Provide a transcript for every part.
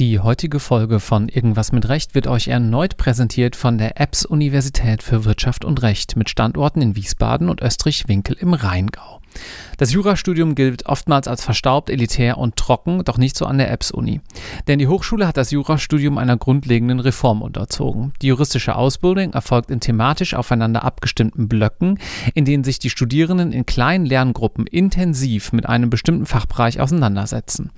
Die heutige Folge von Irgendwas mit Recht wird euch erneut präsentiert von der EBS Universität für Wirtschaft und Recht mit Standorten in Wiesbaden und Österreich-Winkel im Rheingau. Das Jurastudium gilt oftmals als verstaubt, elitär und trocken, doch nicht so an der EBS-Uni. Denn die Hochschule hat das Jurastudium einer grundlegenden Reform unterzogen. Die juristische Ausbildung erfolgt in thematisch aufeinander abgestimmten Blöcken, in denen sich die Studierenden in kleinen Lerngruppen intensiv mit einem bestimmten Fachbereich auseinandersetzen.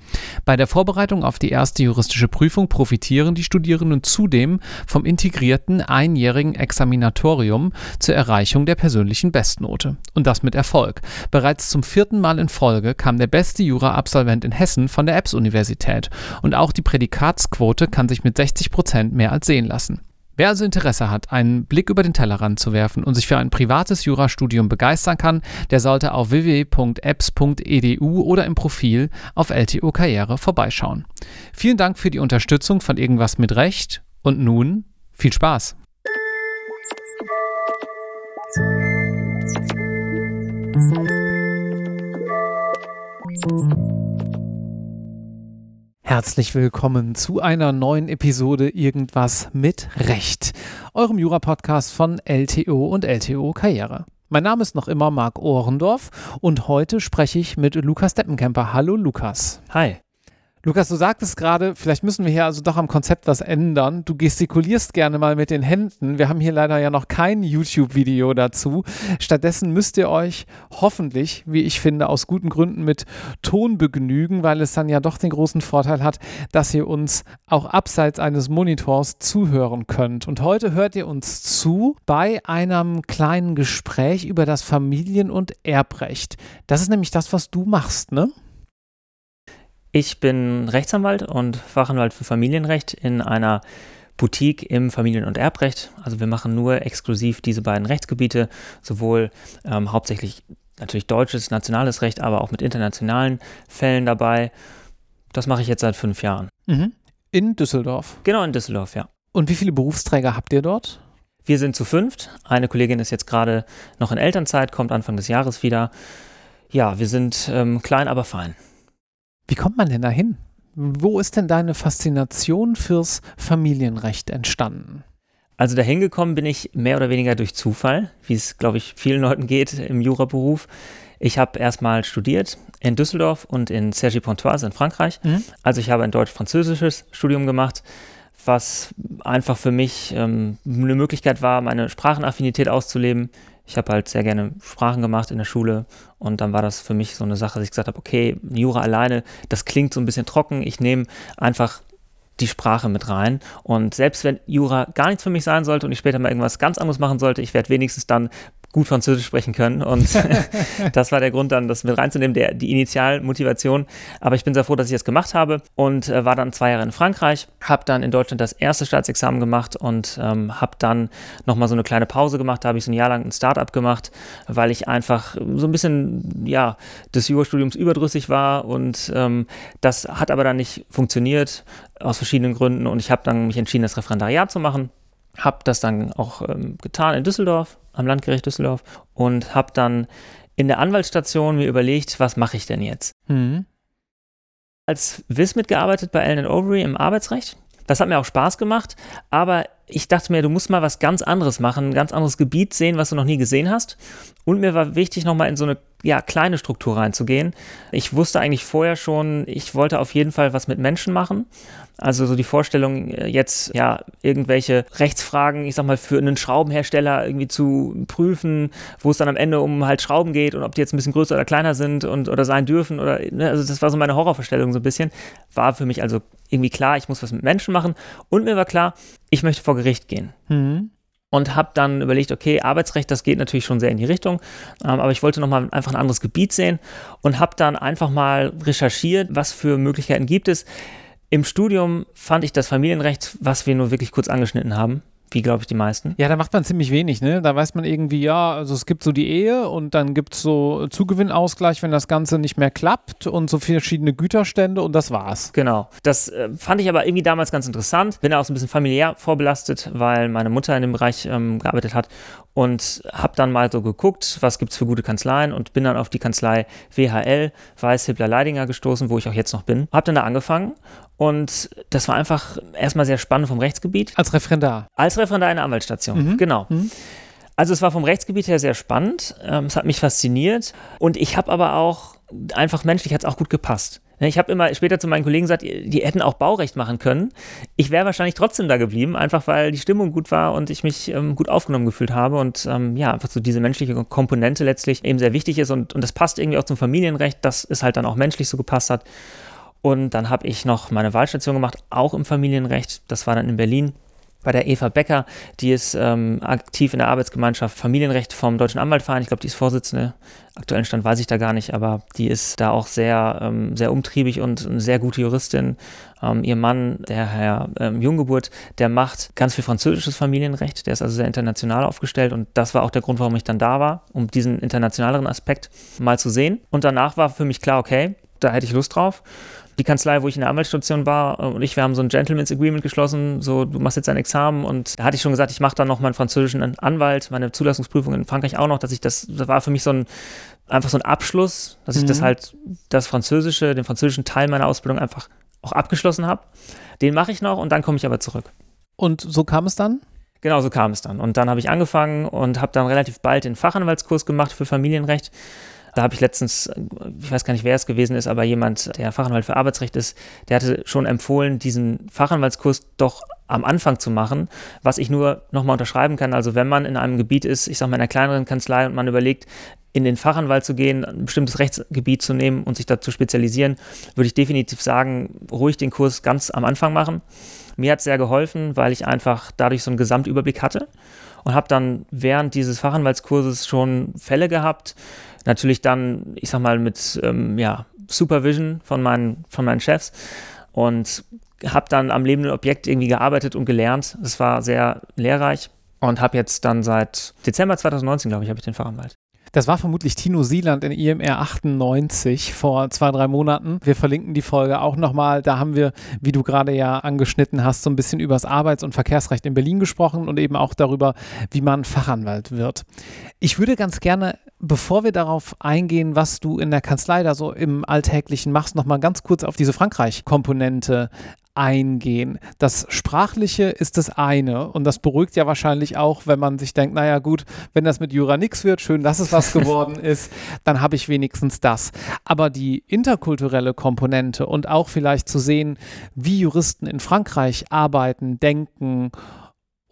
Bei der Vorbereitung auf die erste juristische Prüfung profitieren die Studierenden zudem vom integrierten einjährigen Examinatorium zur Erreichung der persönlichen Bestnote. Und das mit Erfolg. Bereits zum vierten Mal in Folge kam der beste Jura-Absolvent in Hessen von der EBS-Universität und auch die Prädikatsquote kann sich mit 60 Prozent mehr als sehen lassen. Wer also Interesse hat, einen Blick über den Tellerrand zu werfen und sich für ein privates Jurastudium begeistern kann, der sollte auf www.apps.edu oder im Profil auf LTO Karriere vorbeischauen. Vielen Dank für die Unterstützung von Irgendwas mit Recht und nun viel Spaß! Herzlich willkommen zu einer neuen Episode Irgendwas mit Recht, eurem Jura-Podcast von LTO und LTO Karriere. Mein Name ist noch immer Marc Ohrendorf und heute spreche ich mit Lukas Deppenkemper. Hallo Lukas. Hi. Lukas, du sagtest gerade, vielleicht müssen wir hier also doch am Konzept was ändern. Du gestikulierst gerne mal mit den Händen. Wir haben hier leider ja noch kein YouTube-Video dazu. Stattdessen müsst ihr euch hoffentlich, wie ich finde, aus guten Gründen mit Ton begnügen, weil es dann ja doch den großen Vorteil hat, dass ihr uns auch abseits eines Monitors zuhören könnt. Und heute hört ihr uns zu bei einem kleinen Gespräch über das Familien- und Erbrecht. Das ist nämlich das, was du machst, ne? Ich bin Rechtsanwalt und Fachanwalt für Familienrecht in einer Boutique im Familien- und Erbrecht. Also wir machen nur exklusiv diese beiden Rechtsgebiete, sowohl ähm, hauptsächlich natürlich deutsches, nationales Recht, aber auch mit internationalen Fällen dabei. Das mache ich jetzt seit fünf Jahren. Mhm. In Düsseldorf. Genau, in Düsseldorf, ja. Und wie viele Berufsträger habt ihr dort? Wir sind zu fünft. Eine Kollegin ist jetzt gerade noch in Elternzeit, kommt Anfang des Jahres wieder. Ja, wir sind ähm, klein, aber fein. Wie kommt man denn da hin? Wo ist denn deine Faszination fürs Familienrecht entstanden? Also dahin gekommen bin ich mehr oder weniger durch Zufall, wie es, glaube ich, vielen Leuten geht im Juraberuf. Ich habe erstmal studiert in Düsseldorf und in Cergy-Pontoise in Frankreich. Mhm. Also ich habe ein deutsch-französisches Studium gemacht, was einfach für mich ähm, eine Möglichkeit war, meine Sprachenaffinität auszuleben ich habe halt sehr gerne Sprachen gemacht in der Schule und dann war das für mich so eine Sache, dass ich gesagt habe, okay, Jura alleine, das klingt so ein bisschen trocken. Ich nehme einfach die Sprache mit rein. Und selbst wenn Jura gar nichts für mich sein sollte und ich später mal irgendwas ganz anderes machen sollte, ich werde wenigstens dann gut Französisch sprechen können. Und das war der Grund dann, das mit reinzunehmen, der, die Initialmotivation. Aber ich bin sehr froh, dass ich das gemacht habe und äh, war dann zwei Jahre in Frankreich, habe dann in Deutschland das erste Staatsexamen gemacht und ähm, habe dann nochmal so eine kleine Pause gemacht. Da habe ich so ein Jahr lang ein Startup gemacht, weil ich einfach so ein bisschen, ja, des Jurastudiums überdrüssig war und ähm, das hat aber dann nicht funktioniert aus verschiedenen Gründen und ich habe dann mich entschieden, das Referendariat zu machen habe das dann auch ähm, getan in Düsseldorf, am Landgericht Düsseldorf und habe dann in der Anwaltsstation mir überlegt, was mache ich denn jetzt? Mhm. Als WIS mitgearbeitet bei Allen Overy im Arbeitsrecht. Das hat mir auch Spaß gemacht, aber ich dachte mir, du musst mal was ganz anderes machen, ein ganz anderes Gebiet sehen, was du noch nie gesehen hast. Und mir war wichtig, nochmal in so eine ja, kleine Struktur reinzugehen. Ich wusste eigentlich vorher schon, ich wollte auf jeden Fall was mit Menschen machen. Also so die Vorstellung, äh, jetzt ja irgendwelche Rechtsfragen, ich sag mal, für einen Schraubenhersteller irgendwie zu prüfen, wo es dann am Ende um halt Schrauben geht und ob die jetzt ein bisschen größer oder kleiner sind und oder sein dürfen oder ne, also das war so meine Horrorvorstellung so ein bisschen. War für mich also irgendwie klar, ich muss was mit Menschen machen und mir war klar, ich möchte vor Gericht gehen. Mhm und habe dann überlegt, okay, Arbeitsrecht, das geht natürlich schon sehr in die Richtung, ähm, aber ich wollte nochmal einfach ein anderes Gebiet sehen und habe dann einfach mal recherchiert, was für Möglichkeiten gibt es. Im Studium fand ich das Familienrecht, was wir nur wirklich kurz angeschnitten haben, wie glaube ich die meisten. Ja, da macht man ziemlich wenig, ne? Da weiß man irgendwie, ja, also es gibt so die Ehe und dann gibt es so Zugewinnausgleich, wenn das Ganze nicht mehr klappt und so verschiedene Güterstände und das war's. Genau. Das äh, fand ich aber irgendwie damals ganz interessant. Bin auch so ein bisschen familiär vorbelastet, weil meine Mutter in dem Bereich ähm, gearbeitet hat und habe dann mal so geguckt, was gibt es für gute Kanzleien und bin dann auf die Kanzlei WHL, Weiß Hippler Leidinger gestoßen, wo ich auch jetzt noch bin. Habe dann da angefangen und das war einfach erstmal sehr spannend vom Rechtsgebiet. Als Referendar? Als Referendar in der Anwaltsstation, mhm. genau. Mhm. Also es war vom Rechtsgebiet her sehr spannend, ähm, es hat mich fasziniert und ich habe aber auch, einfach menschlich hat es auch gut gepasst. Ne, ich habe immer später zu meinen Kollegen gesagt, die hätten auch Baurecht machen können. Ich wäre wahrscheinlich trotzdem da geblieben, einfach weil die Stimmung gut war und ich mich ähm, gut aufgenommen gefühlt habe und ähm, ja, einfach so diese menschliche Komponente letztlich eben sehr wichtig ist und, und das passt irgendwie auch zum Familienrecht, dass es halt dann auch menschlich so gepasst hat. Und dann habe ich noch meine Wahlstation gemacht, auch im Familienrecht. Das war dann in Berlin bei der Eva Becker, die ist ähm, aktiv in der Arbeitsgemeinschaft Familienrecht vom Deutschen Anwaltverein. Ich glaube, die ist Vorsitzende. Aktuellen Stand weiß ich da gar nicht, aber die ist da auch sehr, ähm, sehr umtriebig und eine sehr gute Juristin. Ähm, ihr Mann, der Herr ähm, Junggeburt, der macht ganz viel französisches Familienrecht. Der ist also sehr international aufgestellt und das war auch der Grund, warum ich dann da war, um diesen internationaleren Aspekt mal zu sehen. Und danach war für mich klar, okay, da hätte ich Lust drauf die Kanzlei, wo ich in der Anwaltsstation war und ich, wir haben so ein Gentleman's Agreement geschlossen, so du machst jetzt ein Examen und da hatte ich schon gesagt, ich mache dann noch meinen französischen Anwalt, meine Zulassungsprüfung in Frankreich auch noch, dass ich das, das war für mich so ein, einfach so ein Abschluss, dass ich mhm. das halt, das Französische, den französischen Teil meiner Ausbildung einfach auch abgeschlossen habe. Den mache ich noch und dann komme ich aber zurück. Und so kam es dann? Genau, so kam es dann. Und dann habe ich angefangen und habe dann relativ bald den Fachanwaltskurs gemacht für Familienrecht da habe ich letztens, ich weiß gar nicht, wer es gewesen ist, aber jemand, der Fachanwalt für Arbeitsrecht ist, der hatte schon empfohlen, diesen Fachanwaltskurs doch am Anfang zu machen, was ich nur nochmal unterschreiben kann. Also wenn man in einem Gebiet ist, ich sage mal in einer kleineren Kanzlei und man überlegt, in den Fachanwalt zu gehen, ein bestimmtes Rechtsgebiet zu nehmen und sich da zu spezialisieren, würde ich definitiv sagen, ruhig den Kurs ganz am Anfang machen. Mir hat es sehr geholfen, weil ich einfach dadurch so einen Gesamtüberblick hatte und habe dann während dieses Fachanwaltskurses schon Fälle gehabt, Natürlich dann, ich sag mal, mit ähm, ja, Supervision von meinen, von meinen Chefs und habe dann am lebenden Objekt irgendwie gearbeitet und gelernt. Das war sehr lehrreich und habe jetzt dann seit Dezember 2019, glaube ich, habe ich den Fachanwalt. Das war vermutlich Tino Sieland in IMR 98 vor zwei, drei Monaten. Wir verlinken die Folge auch nochmal. Da haben wir, wie du gerade ja angeschnitten hast, so ein bisschen über das Arbeits- und Verkehrsrecht in Berlin gesprochen und eben auch darüber, wie man Fachanwalt wird. Ich würde ganz gerne, bevor wir darauf eingehen, was du in der Kanzlei da so im Alltäglichen machst, nochmal ganz kurz auf diese Frankreich-Komponente eingehen. Das Sprachliche ist das eine und das beruhigt ja wahrscheinlich auch, wenn man sich denkt, naja gut, wenn das mit Jura nichts wird, schön, dass es was geworden ist, dann habe ich wenigstens das. Aber die interkulturelle Komponente und auch vielleicht zu sehen, wie Juristen in Frankreich arbeiten, denken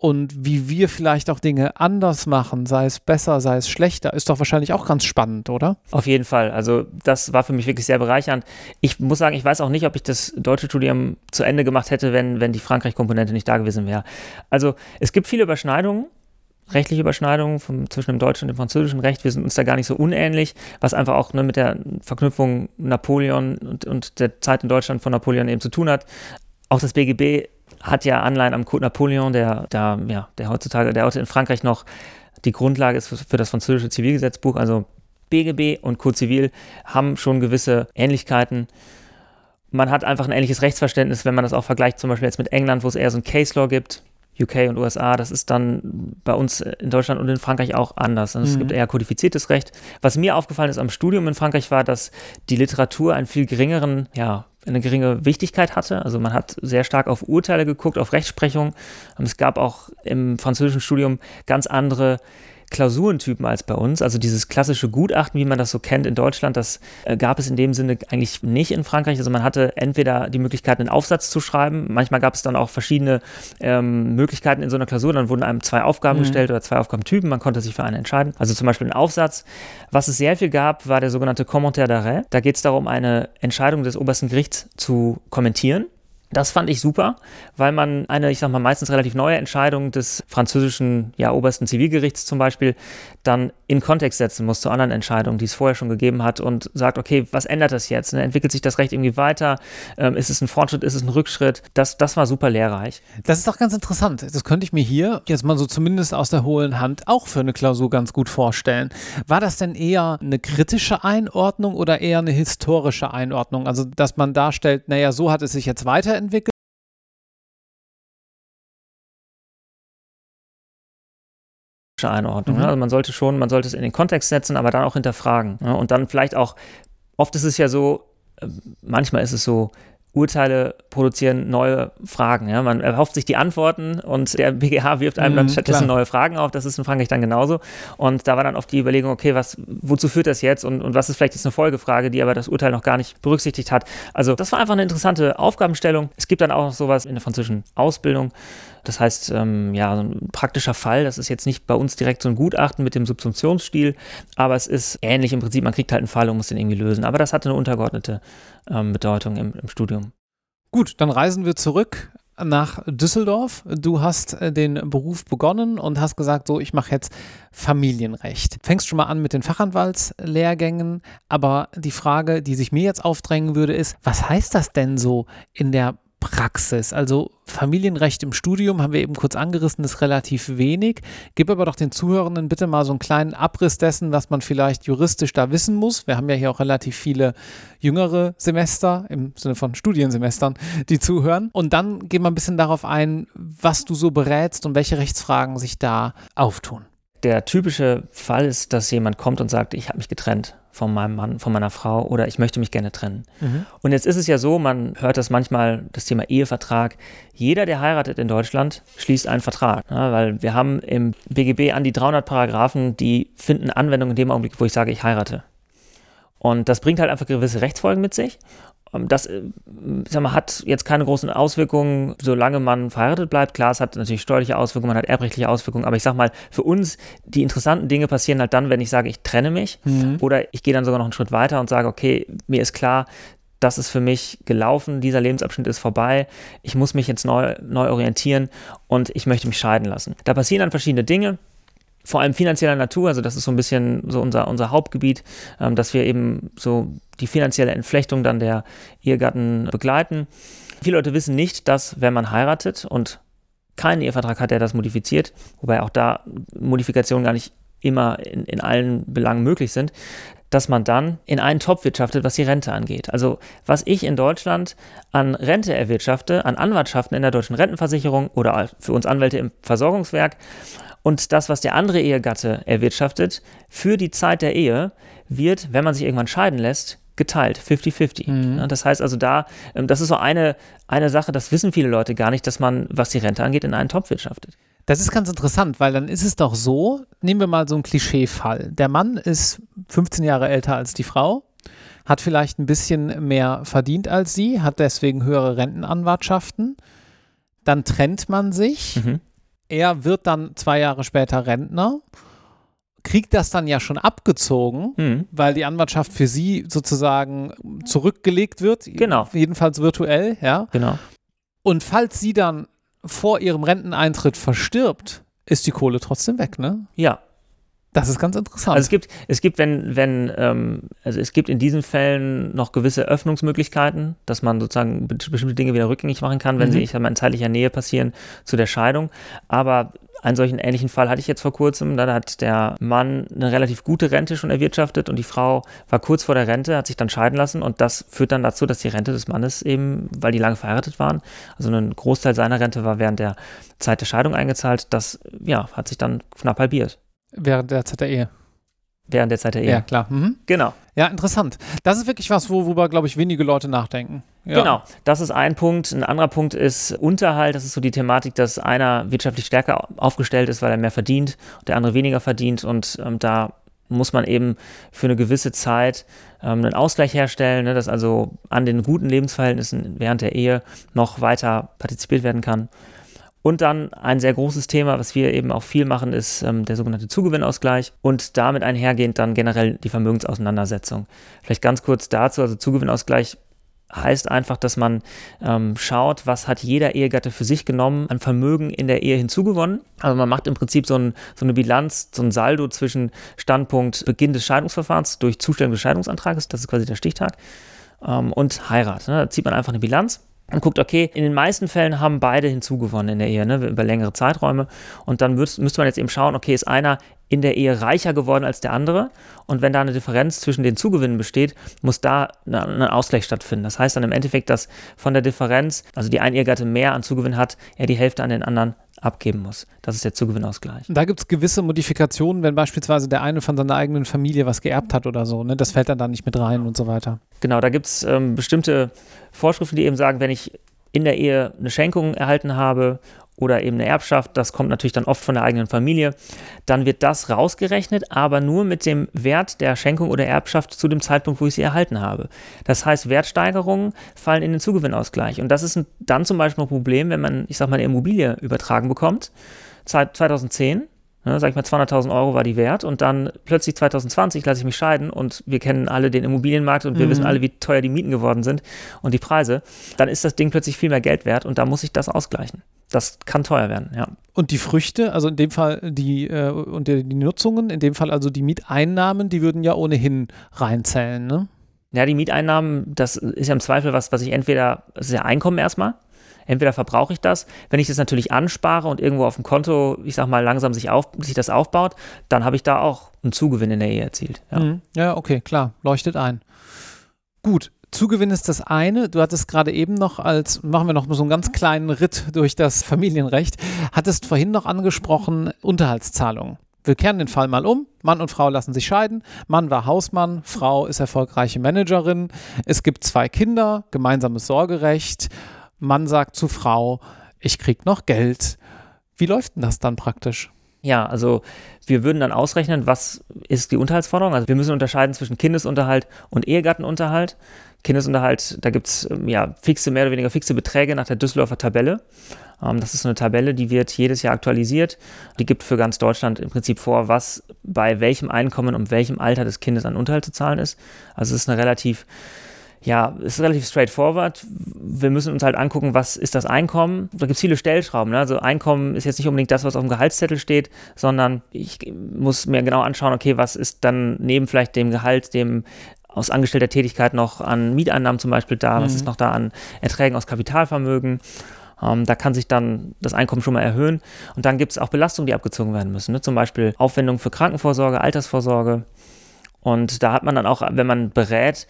und wie wir vielleicht auch Dinge anders machen, sei es besser, sei es schlechter, ist doch wahrscheinlich auch ganz spannend, oder? Auf jeden Fall. Also das war für mich wirklich sehr bereichernd. Ich muss sagen, ich weiß auch nicht, ob ich das deutsche Studium zu Ende gemacht hätte, wenn, wenn die Frankreich-Komponente nicht da gewesen wäre. Also es gibt viele Überschneidungen rechtliche Überschneidungen vom, zwischen dem deutschen und dem französischen Recht. Wir sind uns da gar nicht so unähnlich, was einfach auch ne, mit der Verknüpfung Napoleon und, und, der Zeit in Deutschland von Napoleon eben zu tun hat. Auch das BGB hat ja Anleihen am Code Napoleon, der, der, ja, der heutzutage, der heute in Frankreich noch die Grundlage ist für, für das französische Zivilgesetzbuch. Also BGB und Code Zivil haben schon gewisse Ähnlichkeiten. Man hat einfach ein ähnliches Rechtsverständnis, wenn man das auch vergleicht, zum Beispiel jetzt mit England, wo es eher so ein Case Law gibt. UK und USA, das ist dann bei uns in Deutschland und in Frankreich auch anders. Also es mhm. gibt eher kodifiziertes Recht. Was mir aufgefallen ist am Studium in Frankreich war, dass die Literatur einen viel geringeren ja, eine geringe Wichtigkeit hatte. Also man hat sehr stark auf Urteile geguckt, auf Rechtsprechung. Und es gab auch im französischen Studium ganz andere Klausurentypen als bei uns. Also dieses klassische Gutachten, wie man das so kennt in Deutschland, das äh, gab es in dem Sinne eigentlich nicht in Frankreich. Also man hatte entweder die Möglichkeit, einen Aufsatz zu schreiben. Manchmal gab es dann auch verschiedene ähm, Möglichkeiten in so einer Klausur. Dann wurden einem zwei Aufgaben mhm. gestellt oder zwei Aufgabentypen. Man konnte sich für eine entscheiden. Also zum Beispiel ein Aufsatz. Was es sehr viel gab, war der sogenannte Commentaire d'arrêt. Da geht es darum, eine Entscheidung des obersten Gerichts zu kommentieren. Das fand ich super, weil man eine, ich sag mal, meistens relativ neue Entscheidung des französischen, ja, obersten Zivilgerichts zum Beispiel dann in Kontext setzen muss zu anderen Entscheidungen, die es vorher schon gegeben hat und sagt, okay, was ändert das jetzt? Ne? Entwickelt sich das Recht irgendwie weiter? Ähm, ist es ein Fortschritt? Ist es ein Rückschritt? Das, das war super lehrreich. Das ist doch ganz interessant. Das könnte ich mir hier jetzt mal so zumindest aus der hohlen Hand auch für eine Klausur ganz gut vorstellen. War das denn eher eine kritische Einordnung oder eher eine historische Einordnung? Also, dass man darstellt, naja, so hat es sich jetzt weiterentwickelt juristische Einordnung. Ne? Mhm. Also man sollte schon, man sollte es in den Kontext setzen, aber dann auch hinterfragen. Ne? Und dann vielleicht auch, oft ist es ja so, äh, manchmal ist es so, Urteile produzieren neue Fragen. Ja? Man erhofft sich die Antworten und der BGH wirft einem dann mhm, stattdessen neue Fragen auf. Das ist in Frankreich dann genauso. Und da war dann oft die Überlegung, okay, was, wozu führt das jetzt und, und was ist vielleicht jetzt eine Folgefrage, die aber das Urteil noch gar nicht berücksichtigt hat. Also das war einfach eine interessante Aufgabenstellung. Es gibt dann auch noch sowas in der französischen Ausbildung. Das heißt, ähm, ja, so ein praktischer Fall, das ist jetzt nicht bei uns direkt so ein Gutachten mit dem Subsumptionsstil, aber es ist ähnlich im Prinzip, man kriegt halt einen Fall und muss den irgendwie lösen. Aber das hatte eine untergeordnete ähm, Bedeutung im, im Studium. Gut, dann reisen wir zurück nach Düsseldorf. Du hast äh, den Beruf begonnen und hast gesagt, so, ich mache jetzt Familienrecht. Fängst schon mal an mit den Fachanwaltslehrgängen, aber die Frage, die sich mir jetzt aufdrängen würde, ist, was heißt das denn so in der Praxis. Also Familienrecht im Studium haben wir eben kurz angerissen, ist relativ wenig. Gib aber doch den Zuhörenden bitte mal so einen kleinen Abriss dessen, was man vielleicht juristisch da wissen muss. Wir haben ja hier auch relativ viele jüngere Semester im Sinne von Studiensemestern, die zuhören. Und dann gehen wir ein bisschen darauf ein, was du so berätst und welche Rechtsfragen sich da auftun. Der typische Fall ist, dass jemand kommt und sagt, ich habe mich getrennt von meinem Mann, von meiner Frau oder ich möchte mich gerne trennen. Mhm. Und jetzt ist es ja so, man hört das manchmal, das Thema Ehevertrag. Jeder, der heiratet in Deutschland, schließt einen Vertrag. Ja, weil wir haben im BGB an die 300 Paragraphen, die finden Anwendung in dem Augenblick, wo ich sage, ich heirate. Und das bringt halt einfach gewisse Rechtsfolgen mit sich. Ähm, das äh, sag mal, hat jetzt keine großen Auswirkungen, solange man verheiratet bleibt. Klar, es hat natürlich steuerliche Auswirkungen, man hat erbrechtliche Auswirkungen, aber ich sag mal, für uns, die interessanten Dinge passieren halt dann, wenn ich sage, ich trenne mich mhm. oder ich gehe dann sogar noch einen Schritt weiter und sage, okay, mir ist klar, das ist für mich gelaufen, dieser Lebensabschnitt ist vorbei, ich muss mich jetzt neu, neu orientieren und ich möchte mich scheiden lassen. Da passieren dann verschiedene Dinge vor allem finanzieller Natur, also das ist so ein bisschen so unser, unser Hauptgebiet, ähm, dass wir eben so die finanzielle Entflechtung dann der Ehegatten begleiten. Viele Leute wissen nicht, dass wenn man heiratet und keinen Ehevertrag hat, der das modifiziert, wobei auch da Modifikationen gar nicht immer in, in allen Belangen möglich sind, dass man dann in einen Topf wirtschaftet, was die Rente angeht. Also was ich in Deutschland an Rente erwirtschafte, an Anwartschaften in der deutschen Rentenversicherung oder für uns Anwälte im Versorgungswerk und das, was der andere Ehegatte erwirtschaftet, für die Zeit der Ehe, wird, wenn man sich irgendwann scheiden lässt, geteilt, 50-50. Mhm. Das heißt also da, ähm, das ist so eine, eine Sache, das wissen viele Leute gar nicht, dass man, was die Rente angeht, in einen Topf wirtschaftet. Das ist ganz interessant, weil dann ist es doch so, nehmen wir mal so einen Klischeefall. Der Mann ist 15 Jahre älter als die Frau, hat vielleicht ein bisschen mehr verdient als sie, hat deswegen höhere Rentenanwartschaften. Dann trennt man sich. Mhm er wird dann zwei Jahre später Rentner, kriegt das dann ja schon abgezogen, mhm. weil die Anwartschaft für sie sozusagen zurückgelegt wird. Genau. Jedenfalls virtuell, ja. Genau. Und falls sie dann vor ihrem Renteneintritt verstirbt, ist die Kohle trotzdem weg, ne? Ja, das ist ganz interessant. Also es gibt, es gibt, wenn, wenn, ähm, also es gibt in diesen Fällen noch gewisse Öffnungsmöglichkeiten, dass man sozusagen bestimmte Dinge wieder rückgängig machen kann, wenn mhm. sie, ich sag mal, in zeitlicher Nähe passieren zu der Scheidung. Aber einen solchen ähnlichen Fall hatte ich jetzt vor kurzem. Da hat der Mann eine relativ gute Rente schon erwirtschaftet und die Frau war kurz vor der Rente, hat sich dann scheiden lassen und das führt dann dazu, dass die Rente des Mannes eben, weil die lange verheiratet waren, also ein Großteil seiner Rente war während der Zeit der Scheidung eingezahlt, das ja, hat sich dann knapp halbiert. Während der Zeit der Ehe. Während der Zeit der Ehe. Ja, klar. Mhm. Genau. Ja, interessant. Das ist wirklich was, worüber, glaube ich, wenige Leute nachdenken. Ja. Genau, das ist ein Punkt. Ein anderer Punkt ist Unterhalt. Das ist so die Thematik, dass einer wirtschaftlich stärker aufgestellt ist, weil er mehr verdient und der andere weniger verdient. Und ähm, da muss man eben für eine gewisse Zeit ähm, einen Ausgleich herstellen, ne, dass also an den guten Lebensverhältnissen während der Ehe noch weiter partizipiert werden kann. Und dann ein sehr großes Thema, was wir eben auch viel machen, ist ähm, der sogenannte Zugewinnausgleich und damit einhergehend dann generell die Vermögensauseinandersetzung. Vielleicht ganz kurz dazu, also Zugewinnausgleich heißt einfach, dass man ähm, schaut, was hat jeder Ehegatte für sich genommen an Vermögen in der Ehe hinzugewonnen. Also man macht im Prinzip so, ein, so eine Bilanz, so ein Saldo zwischen Standpunkt Beginn des Scheidungsverfahrens durch Zustellung des Scheidungsantrages, das ist quasi der Stichtag, ähm, und Heirat. Ne? Da zieht man einfach eine Bilanz und guckt, okay, in den meisten Fällen haben beide hinzugewonnen in der Ehe, ne, über längere Zeiträume. Und dann müsste man jetzt eben schauen, okay, ist einer in der Ehe reicher geworden als der andere? Und wenn da eine Differenz zwischen den Zugewinnen besteht, muss da ein Ausgleich stattfinden. Das heißt dann im Endeffekt, dass von der Differenz, also die ein Ehegatte mehr an Zugewinn hat, er die Hälfte an den anderen abgeben muss. Das ist der Zugewinnausgleich. Da gibt es gewisse Modifikationen, wenn beispielsweise der eine von seiner eigenen Familie was geerbt hat oder so. Ne? Das fällt dann da nicht mit rein und so weiter. Genau, da gibt es ähm, bestimmte Vorschriften, die eben sagen, wenn ich in der Ehe eine Schenkung erhalten habe oder eben eine Erbschaft, das kommt natürlich dann oft von der eigenen Familie, dann wird das rausgerechnet, aber nur mit dem Wert der Schenkung oder Erbschaft zu dem Zeitpunkt, wo ich sie erhalten habe. Das heißt, Wertsteigerungen fallen in den Zugewinnausgleich. Und das ist dann zum Beispiel ein Problem, wenn man, ich sag mal, eine Immobilie übertragen bekommt, 2010, Ne, sag ich mal, 200.000 Euro war die wert und dann plötzlich 2020 lasse ich mich scheiden und wir kennen alle den Immobilienmarkt und wir mhm. wissen alle, wie teuer die Mieten geworden sind und die Preise, dann ist das Ding plötzlich viel mehr Geld wert und da muss ich das ausgleichen. Das kann teuer werden, ja. Und die Früchte, also in dem Fall die äh, und die, die Nutzungen, in dem Fall also die Mieteinnahmen, die würden ja ohnehin reinzählen, ne? Ja, die Mieteinnahmen, das ist ja im Zweifel was, was ich entweder, das ist ja Einkommen erstmal, entweder verbrauche ich das, wenn ich das natürlich anspare und irgendwo auf dem Konto, ich sag mal, langsam sich, auf, sich das aufbaut, dann habe ich da auch einen Zugewinn in der Ehe erzielt. Ja. Mhm. ja, okay, klar, leuchtet ein. Gut, Zugewinn ist das eine. Du hattest gerade eben noch als, machen wir noch so einen ganz kleinen Ritt durch das Familienrecht, hattest vorhin noch angesprochen Unterhaltszahlungen. Wir kehren den Fall mal um. Mann und Frau lassen sich scheiden. Mann war Hausmann, Frau ist erfolgreiche Managerin. Es gibt zwei Kinder, gemeinsames Sorgerecht Mann sagt zu Frau, ich krieg noch Geld. Wie läuft denn das dann praktisch? Ja, also wir würden dann ausrechnen, was ist die Unterhaltsforderung. Also wir müssen unterscheiden zwischen Kindesunterhalt und Ehegattenunterhalt. Kindesunterhalt, da gibt es ähm, ja fixe, mehr oder weniger fixe Beträge nach der Düsseldorfer Tabelle. Ähm, das ist eine Tabelle, die wird jedes Jahr aktualisiert. Die gibt für ganz Deutschland im Prinzip vor, was bei welchem Einkommen und welchem Alter des Kindes an Unterhalt zu zahlen ist. Also es ist eine relativ ja, ist relativ straightforward. Wir müssen uns halt angucken, was ist das Einkommen. Da gibt es viele Stellschrauben. Ne? Also Einkommen ist jetzt nicht unbedingt das, was auf dem Gehaltszettel steht, sondern ich muss mir genau anschauen, okay, was ist dann neben vielleicht dem Gehalt, dem aus angestellter Tätigkeit noch an Mieteinnahmen zum Beispiel da, mhm. was ist noch da an Erträgen aus Kapitalvermögen. Ähm, da kann sich dann das Einkommen schon mal erhöhen. Und dann gibt es auch Belastungen, die abgezogen werden müssen. Ne? Zum Beispiel Aufwendungen für Krankenvorsorge, Altersvorsorge. Und da hat man dann auch, wenn man berät,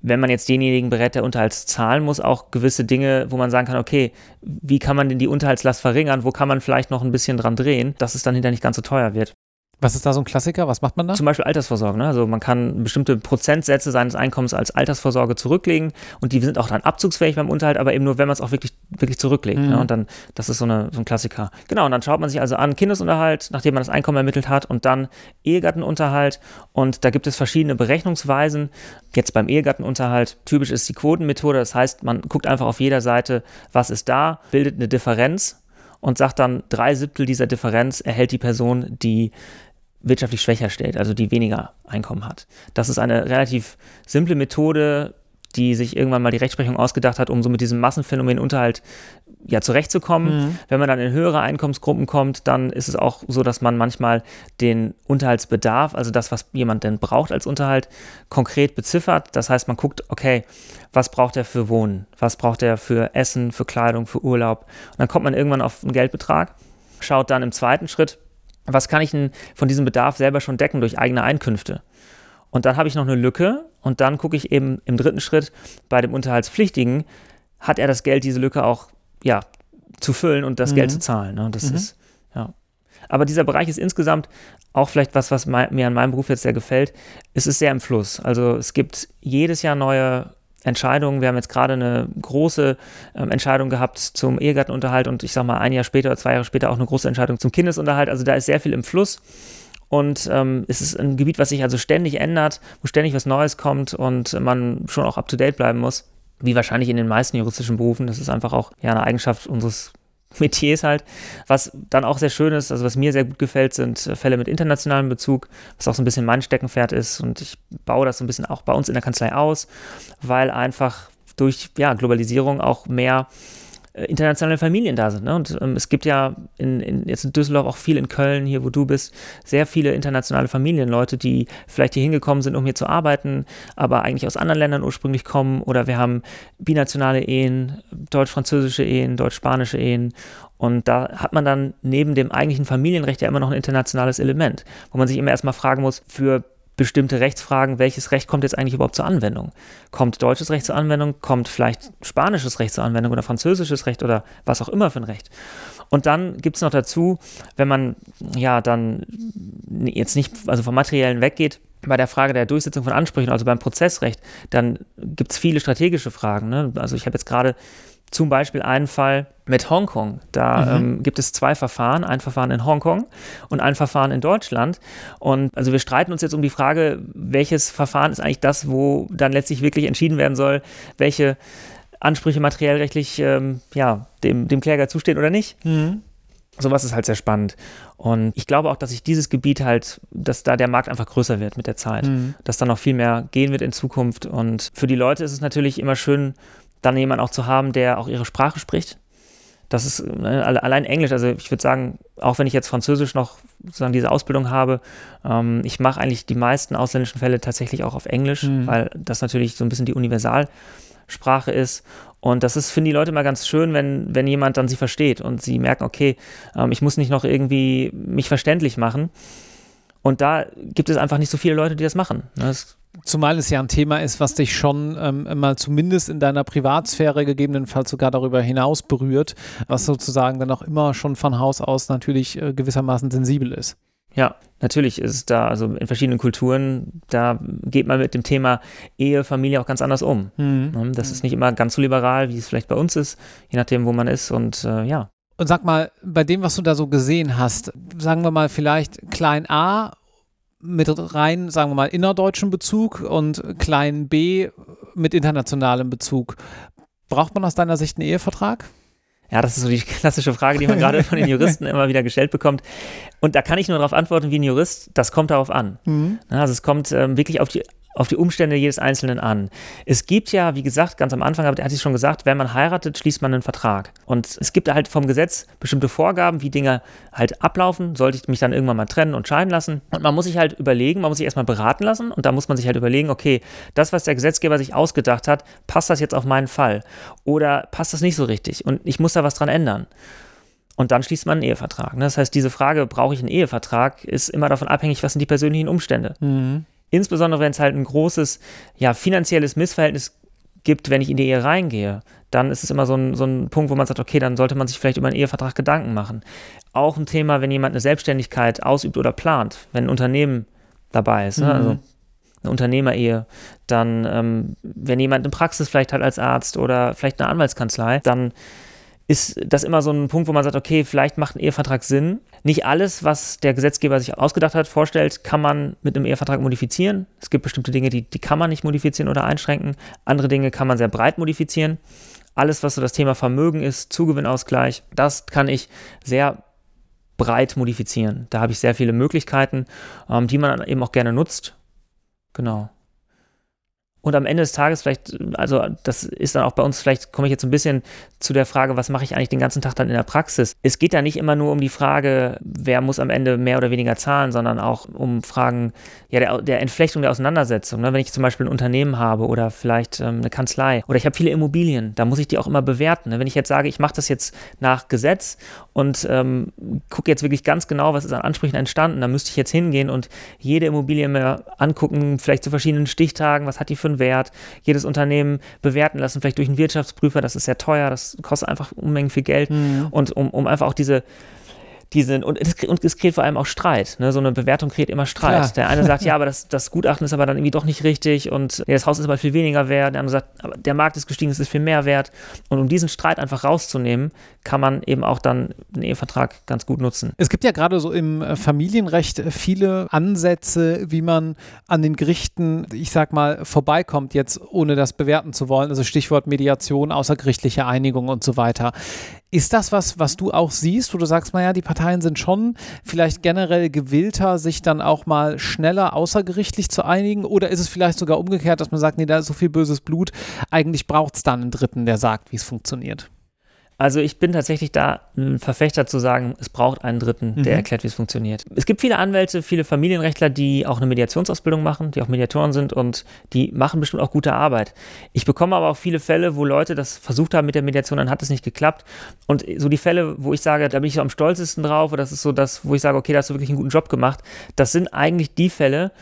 wenn man jetzt denjenigen berät, der Unterhalts zahlen muss, auch gewisse Dinge, wo man sagen kann, okay, wie kann man denn die Unterhaltslast verringern, wo kann man vielleicht noch ein bisschen dran drehen, dass es dann hinterher nicht ganz so teuer wird. Was ist da so ein Klassiker? Was macht man da? Zum Beispiel Altersvorsorge. Ne? Also man kann bestimmte Prozentsätze seines Einkommens als Altersvorsorge zurücklegen und die sind auch dann abzugsfähig beim Unterhalt, aber eben nur, wenn man es auch wirklich, wirklich zurücklegt. Ne? Mhm. Ne? Und dann, das ist so, eine, so ein Klassiker. Genau, und dann schaut man sich also an Kindesunterhalt, nachdem man das Einkommen ermittelt hat und dann Ehegattenunterhalt. Und da gibt es verschiedene Berechnungsweisen. Jetzt beim Ehegattenunterhalt, typisch ist die Quotenmethode. Das heißt, man guckt einfach auf jeder Seite, was ist da, bildet eine Differenz und sagt dann, drei Siebtel dieser Differenz erhält die Person, die wirtschaftlich schwächer stellt, also die weniger Einkommen hat. Das ist eine relativ simple Methode, die sich irgendwann mal die Rechtsprechung ausgedacht hat, um so mit diesem Massenphänomen Unterhalt ja zurechtzukommen. Mhm. Wenn man dann in höhere Einkommensgruppen kommt, dann ist es auch so, dass man manchmal den Unterhaltsbedarf, also das, was jemand denn braucht als Unterhalt, konkret beziffert. Das heißt, man guckt, okay, was braucht er für Wohnen, was braucht er für Essen, für Kleidung, für Urlaub. Und dann kommt man irgendwann auf einen Geldbetrag, schaut dann im zweiten Schritt, was kann ich denn von diesem Bedarf selber schon decken durch eigene Einkünfte? Und dann habe ich noch eine Lücke und dann gucke ich eben im dritten Schritt bei dem Unterhaltspflichtigen, hat er das Geld, diese Lücke auch ja, zu füllen und das mhm. Geld zu zahlen. Ne? Das mhm. ist, ja. Aber dieser Bereich ist insgesamt auch vielleicht was, was mir an meinem Beruf jetzt sehr gefällt. Es ist sehr im Fluss. Also es gibt jedes Jahr neue Entscheidungen. Wir haben jetzt gerade eine große ähm, Entscheidung gehabt zum Ehegattenunterhalt und ich sage mal ein Jahr später oder zwei Jahre später auch eine große Entscheidung zum Kindesunterhalt. Also da ist sehr viel im Fluss. Und ähm, es ist ein Gebiet, was sich also ständig ändert, wo ständig was Neues kommt und man schon auch up-to-date bleiben muss. Wie wahrscheinlich in den meisten juristischen Berufen. Das ist einfach auch ja, eine Eigenschaft unseres Metiers halt. Was dann auch sehr schön ist, also was mir sehr gut gefällt, sind äh, Fälle mit internationalem Bezug, was auch so ein bisschen mein Steckenpferd ist. Und ich baue das so ein bisschen auch bei uns in der Kanzlei aus, weil einfach durch ja, Globalisierung auch mehr internationale Familien da sind. Ne? Und ähm, es gibt ja in, in, jetzt in Düsseldorf auch viel in Köln, hier wo du bist, sehr viele internationale Familien, Leute, die vielleicht hier hingekommen sind, um hier zu arbeiten, aber eigentlich aus anderen Ländern ursprünglich kommen. Oder wir haben binationale Ehen, deutsch-französische Ehen, deutsch-spanische Ehen. Und da hat man dann neben dem eigentlichen Familienrecht ja immer noch ein internationales Element, wo man sich immer erstmal fragen muss, für bestimmte Rechtsfragen, welches Recht kommt jetzt eigentlich überhaupt zur Anwendung? Kommt deutsches Recht zur Anwendung? Kommt vielleicht spanisches Recht zur Anwendung oder französisches Recht oder was auch immer für ein Recht? Und dann gibt es noch dazu, wenn man ja dann jetzt nicht also vom Materiellen weggeht, bei der Frage der Durchsetzung von Ansprüchen, also beim Prozessrecht, dann gibt es viele strategische Fragen. Ne? Also ich habe jetzt gerade zum Beispiel einen Fall mit Hongkong. Da mhm. ähm, gibt es zwei Verfahren, ein Verfahren in Hongkong und ein Verfahren in Deutschland. Und also wir streiten uns jetzt um die Frage, welches Verfahren ist eigentlich das, wo dann letztlich wirklich entschieden werden soll, welche Ansprüche materiellrechtlich ähm, ja, dem, dem Kläger zustehen oder nicht. Mhm. Sowas ist halt sehr spannend. Und ich glaube auch, dass sich dieses Gebiet halt, dass da der Markt einfach größer wird mit der Zeit, mhm. dass da noch viel mehr gehen wird in Zukunft. Und für die Leute ist es natürlich immer schön, dann jemanden auch zu haben, der auch ihre Sprache spricht. Das ist ne, allein Englisch, also ich würde sagen, auch wenn ich jetzt Französisch noch sozusagen diese Ausbildung habe, ähm, ich mache eigentlich die meisten ausländischen Fälle tatsächlich auch auf Englisch, mhm. weil das natürlich so ein bisschen die Universalsprache ist. Und das ist, finden die Leute immer ganz schön, wenn, wenn jemand dann sie versteht und sie merken, okay, ähm, ich muss nicht noch irgendwie mich verständlich machen. Und da gibt es einfach nicht so viele Leute, die das machen. Das Zumal es ja ein Thema ist, was dich schon ähm, mal zumindest in deiner Privatsphäre gegebenenfalls sogar darüber hinaus berührt, was sozusagen dann auch immer schon von Haus aus natürlich äh, gewissermaßen sensibel ist. Ja, natürlich ist es da, also in verschiedenen Kulturen, da geht man mit dem Thema Ehe, Familie auch ganz anders um. Mhm. Ne, das ist nicht immer ganz so liberal, wie es vielleicht bei uns ist, je nachdem, wo man ist und äh, ja. Und sag mal, bei dem, was du da so gesehen hast, sagen wir mal vielleicht klein a mit rein, sagen wir mal, innerdeutschen Bezug und klein b mit internationalem Bezug. Braucht man aus deiner Sicht einen Ehevertrag? Ja, das ist so die klassische Frage, die man gerade von den Juristen immer wieder gestellt bekommt. Und da kann ich nur darauf antworten, wie ein Jurist, das kommt darauf an. Mhm. Also es kommt ähm, wirklich auf die auf die Umstände jedes Einzelnen an. Es gibt ja, wie gesagt, ganz am Anfang hatte ich schon gesagt, wenn man heiratet, schließt man einen Vertrag. Und es gibt halt vom Gesetz bestimmte Vorgaben, wie Dinge halt ablaufen. Sollte ich mich dann irgendwann mal trennen und scheiden lassen? Und man muss sich halt überlegen, man muss sich erstmal beraten lassen und da muss man sich halt überlegen, okay, das, was der Gesetzgeber sich ausgedacht hat, passt das jetzt auf meinen Fall? Oder passt das nicht so richtig? Und ich muss da was dran ändern. Und dann schließt man einen Ehevertrag. Ne? Das heißt, diese Frage, brauche ich einen Ehevertrag, ist immer davon abhängig, was sind die persönlichen Umstände. Mhm. Insbesondere wenn es halt ein großes, ja, finanzielles Missverhältnis gibt, wenn ich in die Ehe reingehe, dann ist es immer so ein, so ein Punkt, wo man sagt, okay, dann sollte man sich vielleicht über einen Ehevertrag Gedanken machen. Auch ein Thema, wenn jemand eine Selbstständigkeit ausübt oder plant, wenn ein Unternehmen dabei ist, ne? mhm. also eine Unternehmerehe, dann, ähm, wenn jemand eine Praxis vielleicht hat als Arzt oder vielleicht eine Anwaltskanzlei, dann ist das immer so ein Punkt, wo man sagt, okay, vielleicht macht ein Ehevertrag Sinn. Nicht alles, was der Gesetzgeber sich ausgedacht hat, vorstellt, kann man mit einem Ehevertrag modifizieren. Es gibt bestimmte Dinge, die, die kann man nicht modifizieren oder einschränken. Andere Dinge kann man sehr breit modifizieren. Alles, was so das Thema Vermögen ist, Zugewinnausgleich, das kann ich sehr breit modifizieren. Da habe ich sehr viele Möglichkeiten, ähm, die man eben auch gerne nutzt. Genau. Und am Ende des Tages vielleicht, also das ist dann auch bei uns, vielleicht komme ich jetzt ein bisschen zu der Frage, was mache ich eigentlich den ganzen Tag dann in der Praxis? Es geht da nicht immer nur um die Frage, wer muss am Ende mehr oder weniger zahlen, sondern auch um Fragen ja, der, der Entflechtung der Auseinandersetzung. Ne? Wenn ich zum Beispiel ein Unternehmen habe oder vielleicht ähm, eine Kanzlei oder ich habe viele Immobilien, da muss ich die auch immer bewerten. Ne? Wenn ich jetzt sage, ich mache das jetzt nach Gesetz und ähm, gucke jetzt wirklich ganz genau, was ist an Ansprüchen entstanden, dann müsste ich jetzt hingehen und jede Immobilie mir angucken, vielleicht zu verschiedenen Stichtagen, was hat die für einen Wert, jedes Unternehmen bewerten lassen, vielleicht durch einen Wirtschaftsprüfer, das ist sehr teuer, das kostet einfach Unmengen viel Geld. Mhm. Und um, um einfach auch diese die sind, und es, und es kreiert vor allem auch Streit. Ne? So eine Bewertung kreiert immer Streit. Klar. Der eine sagt, ja, aber das, das Gutachten ist aber dann irgendwie doch nicht richtig und nee, das Haus ist aber viel weniger wert. Der andere sagt, aber der Markt ist gestiegen, es ist viel mehr wert. Und um diesen Streit einfach rauszunehmen, kann man eben auch dann einen Ehevertrag ganz gut nutzen. Es gibt ja gerade so im äh, Familienrecht viele Ansätze, wie man an den Gerichten, ich sag mal, vorbeikommt, jetzt ohne das bewerten zu wollen. Also Stichwort Mediation, außergerichtliche Einigung und so weiter. Ist das was, was du auch siehst, wo du sagst, naja, die Parteien sind schon vielleicht generell gewillter, sich dann auch mal schneller außergerichtlich zu einigen? Oder ist es vielleicht sogar umgekehrt, dass man sagt, nee, da ist so viel böses Blut, eigentlich braucht es dann einen Dritten, der sagt, wie es funktioniert? Also ich bin tatsächlich da ein Verfechter zu sagen, es braucht einen Dritten, der mhm. erklärt, wie es funktioniert. Es gibt viele Anwälte, viele Familienrechtler, die auch eine Mediationsausbildung machen, die auch Mediatoren sind und die machen bestimmt auch gute Arbeit. Ich bekomme aber auch viele Fälle, wo Leute das versucht haben mit der Mediation, dann hat es nicht geklappt. Und so die Fälle, wo ich sage, da bin ich so am stolzesten drauf, oder das ist so das, wo ich sage, okay, da hast du wirklich einen guten Job gemacht, das sind eigentlich die Fälle,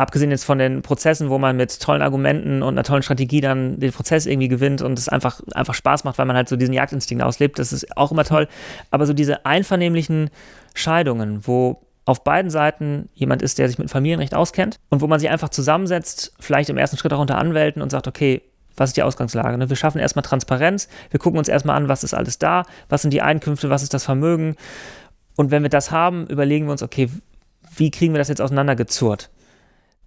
abgesehen jetzt von den Prozessen, wo man mit tollen Argumenten und einer tollen Strategie dann den Prozess irgendwie gewinnt und es einfach, einfach Spaß macht, weil man halt so diesen Jagdinstinkt auslebt, das ist auch immer toll. Aber so diese einvernehmlichen Scheidungen, wo auf beiden Seiten jemand ist, der sich mit Familienrecht auskennt und wo man sich einfach zusammensetzt, vielleicht im ersten Schritt auch unter Anwälten und sagt, okay, was ist die Ausgangslage? Ne? Wir schaffen erstmal Transparenz, wir gucken uns erstmal an, was ist alles da, was sind die Einkünfte, was ist das Vermögen. Und wenn wir das haben, überlegen wir uns, okay, wie kriegen wir das jetzt auseinandergezurrt?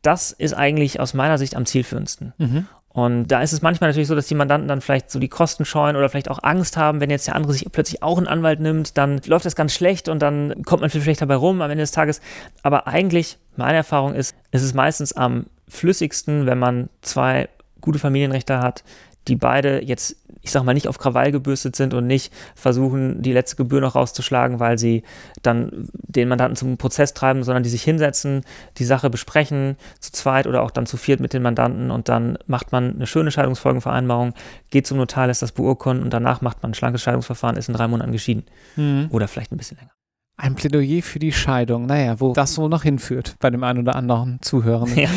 Das ist eigentlich aus meiner Sicht am zielführendsten. Mhm. Und da ist es manchmal natürlich so, dass die Mandanten dann vielleicht so die Kosten scheuen oder vielleicht auch Angst haben, wenn jetzt der andere sich plötzlich auch einen Anwalt nimmt, dann läuft das ganz schlecht und dann kommt man viel schlechter bei rum am Ende des Tages. Aber eigentlich, meine Erfahrung ist, es ist meistens am flüssigsten, wenn man zwei gute Familienrechte hat, die beide jetzt, ich sag mal, nicht auf Krawall gebürstet sind und nicht versuchen, die letzte Gebühr noch rauszuschlagen, weil sie dann den Mandanten zum Prozess treiben, sondern die sich hinsetzen, die Sache besprechen, zu zweit oder auch dann zu viert mit den Mandanten und dann macht man eine schöne Scheidungsfolgenvereinbarung, geht zum Notar, lässt das beurkunden und danach macht man ein schlankes Scheidungsverfahren, ist in drei Monaten geschieden. Mhm. Oder vielleicht ein bisschen länger. Ein Plädoyer für die Scheidung. Naja, wo das wohl noch hinführt bei dem einen oder anderen Zuhörenden. Ja.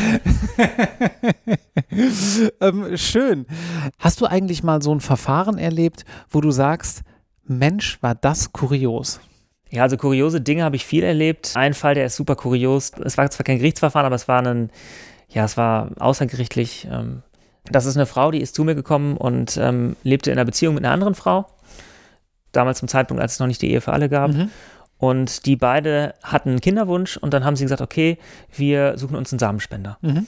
ähm, schön. Hast du eigentlich mal so ein Verfahren erlebt, wo du sagst, Mensch, war das kurios? Ja, also kuriose Dinge habe ich viel erlebt. Ein Fall, der ist super kurios. Es war zwar kein Gerichtsverfahren, aber es war ein, ja, es war außergerichtlich. Ähm, das ist eine Frau, die ist zu mir gekommen und ähm, lebte in einer Beziehung mit einer anderen Frau. Damals zum Zeitpunkt, als es noch nicht die Ehe für alle gab. Mhm. Und die beide hatten einen Kinderwunsch und dann haben sie gesagt, okay, wir suchen uns einen Samenspender. Mhm.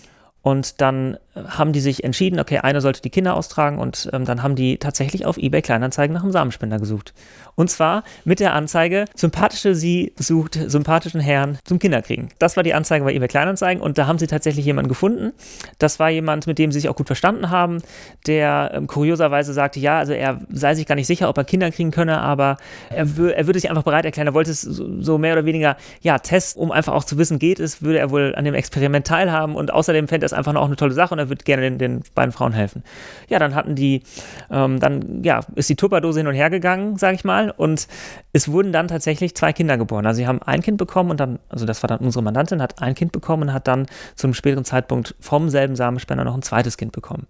Und dann haben die sich entschieden, okay, einer sollte die Kinder austragen und ähm, dann haben die tatsächlich auf eBay Kleinanzeigen nach einem Samenspender gesucht. Und zwar mit der Anzeige, sympathische sie sucht sympathischen Herrn zum Kinderkriegen. Das war die Anzeige bei eBay Kleinanzeigen und da haben sie tatsächlich jemanden gefunden. Das war jemand, mit dem sie sich auch gut verstanden haben, der ähm, kurioserweise sagte, ja, also er sei sich gar nicht sicher, ob er Kinder kriegen könne, aber er, er würde sich einfach bereit erklären. Er wollte es so, so mehr oder weniger, ja, testen, um einfach auch zu wissen, geht es, würde er wohl an dem Experiment teilhaben und außerdem fände er es einfach noch eine tolle Sache und er würde gerne den, den beiden Frauen helfen. Ja, dann hatten die, ähm, dann, ja, ist die Tupperdose hin und her gegangen, sage ich mal, und es wurden dann tatsächlich zwei Kinder geboren. Also sie haben ein Kind bekommen und dann, also das war dann unsere Mandantin, hat ein Kind bekommen und hat dann zu einem späteren Zeitpunkt vom selben Samenspender noch ein zweites Kind bekommen.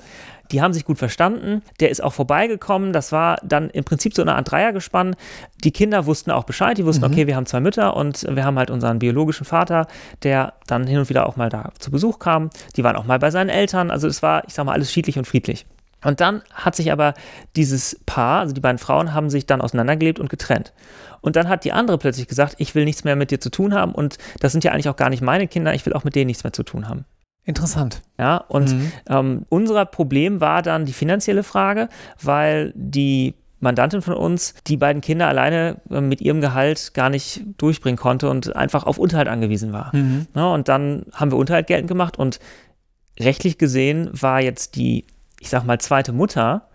Die haben sich gut verstanden. Der ist auch vorbeigekommen. Das war dann im Prinzip so eine Art Dreiergespann. Die Kinder wussten auch Bescheid. Die wussten, mhm. okay, wir haben zwei Mütter und wir haben halt unseren biologischen Vater, der dann hin und wieder auch mal da zu Besuch kam. Die waren auch mal bei seinen Eltern. Also es war, ich sag mal, alles schiedlich und friedlich. Und dann hat sich aber dieses Paar, also die beiden Frauen, haben sich dann auseinandergelebt und getrennt. Und dann hat die andere plötzlich gesagt, ich will nichts mehr mit dir zu tun haben und das sind ja eigentlich auch gar nicht meine Kinder, ich will auch mit denen nichts mehr zu tun haben. Interessant. Ja, und mhm. ähm, unser Problem war dann die finanzielle Frage, weil die Mandantin von uns die beiden Kinder alleine äh, mit ihrem Gehalt gar nicht durchbringen konnte und einfach auf Unterhalt angewiesen war. Mhm. Ja, und dann haben wir Unterhalt geltend gemacht und rechtlich gesehen war jetzt die ich sag mal, zweite Mutter,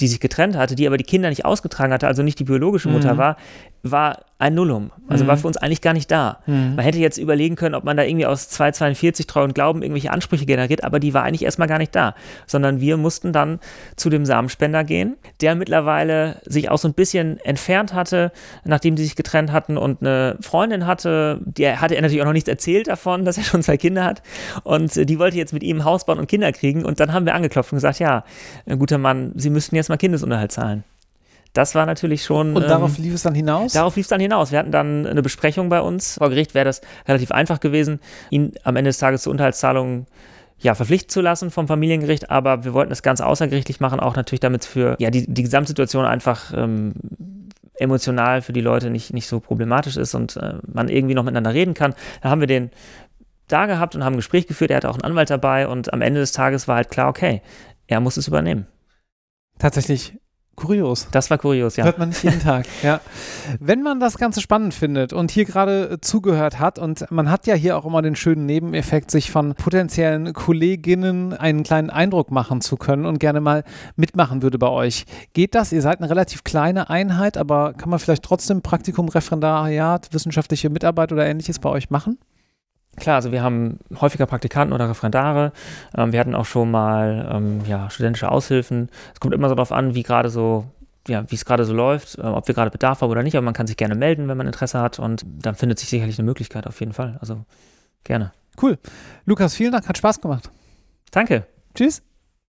die sich getrennt hatte, die aber die Kinder nicht ausgetragen hatte, also nicht die biologische Mutter mhm. war, war ein Nullum. Also mhm. war für uns eigentlich gar nicht da. Mhm. Man hätte jetzt überlegen können, ob man da irgendwie aus 242 Treu und Glauben irgendwelche Ansprüche generiert, aber die war eigentlich erstmal gar nicht da. Sondern wir mussten dann zu dem Samenspender gehen, der mittlerweile sich auch so ein bisschen entfernt hatte, nachdem die sich getrennt hatten und eine Freundin hatte, der hatte er natürlich auch noch nichts erzählt davon, dass er schon zwei Kinder hat. Und die wollte jetzt mit ihm ein Haus bauen und Kinder kriegen. Und dann haben wir angeklopft und gesagt, ja, guter Mann, Sie müssten jetzt mal Kindesunterhalt zahlen. Das war natürlich schon. Und darauf ähm, lief es dann hinaus? Darauf lief es dann hinaus. Wir hatten dann eine Besprechung bei uns. Vor Gericht wäre das relativ einfach gewesen, ihn am Ende des Tages zur Unterhaltszahlung ja, verpflichten zu lassen vom Familiengericht, aber wir wollten das Ganze außergerichtlich machen, auch natürlich damit für ja, die, die Gesamtsituation einfach ähm, emotional für die Leute nicht, nicht so problematisch ist und äh, man irgendwie noch miteinander reden kann. Da haben wir den da gehabt und haben ein Gespräch geführt. Er hatte auch einen Anwalt dabei und am Ende des Tages war halt klar, okay, er muss es übernehmen. Tatsächlich Kurios. Das war kurios, ja. Hört man nicht jeden Tag, ja. Wenn man das Ganze spannend findet und hier gerade äh, zugehört hat und man hat ja hier auch immer den schönen Nebeneffekt, sich von potenziellen Kolleginnen einen kleinen Eindruck machen zu können und gerne mal mitmachen würde bei euch. Geht das? Ihr seid eine relativ kleine Einheit, aber kann man vielleicht trotzdem Praktikum, Referendariat, wissenschaftliche Mitarbeit oder ähnliches bei euch machen? Klar, also wir haben häufiger Praktikanten oder Referendare. Ähm, wir hatten auch schon mal ähm, ja, studentische Aushilfen. Es kommt immer so darauf an, wie gerade so ja, wie es gerade so läuft, äh, ob wir gerade Bedarf haben oder nicht, aber man kann sich gerne melden, wenn man Interesse hat und dann findet sich sicherlich eine Möglichkeit auf jeden Fall. Also gerne. Cool. Lukas, vielen Dank, hat Spaß gemacht. Danke. Tschüss.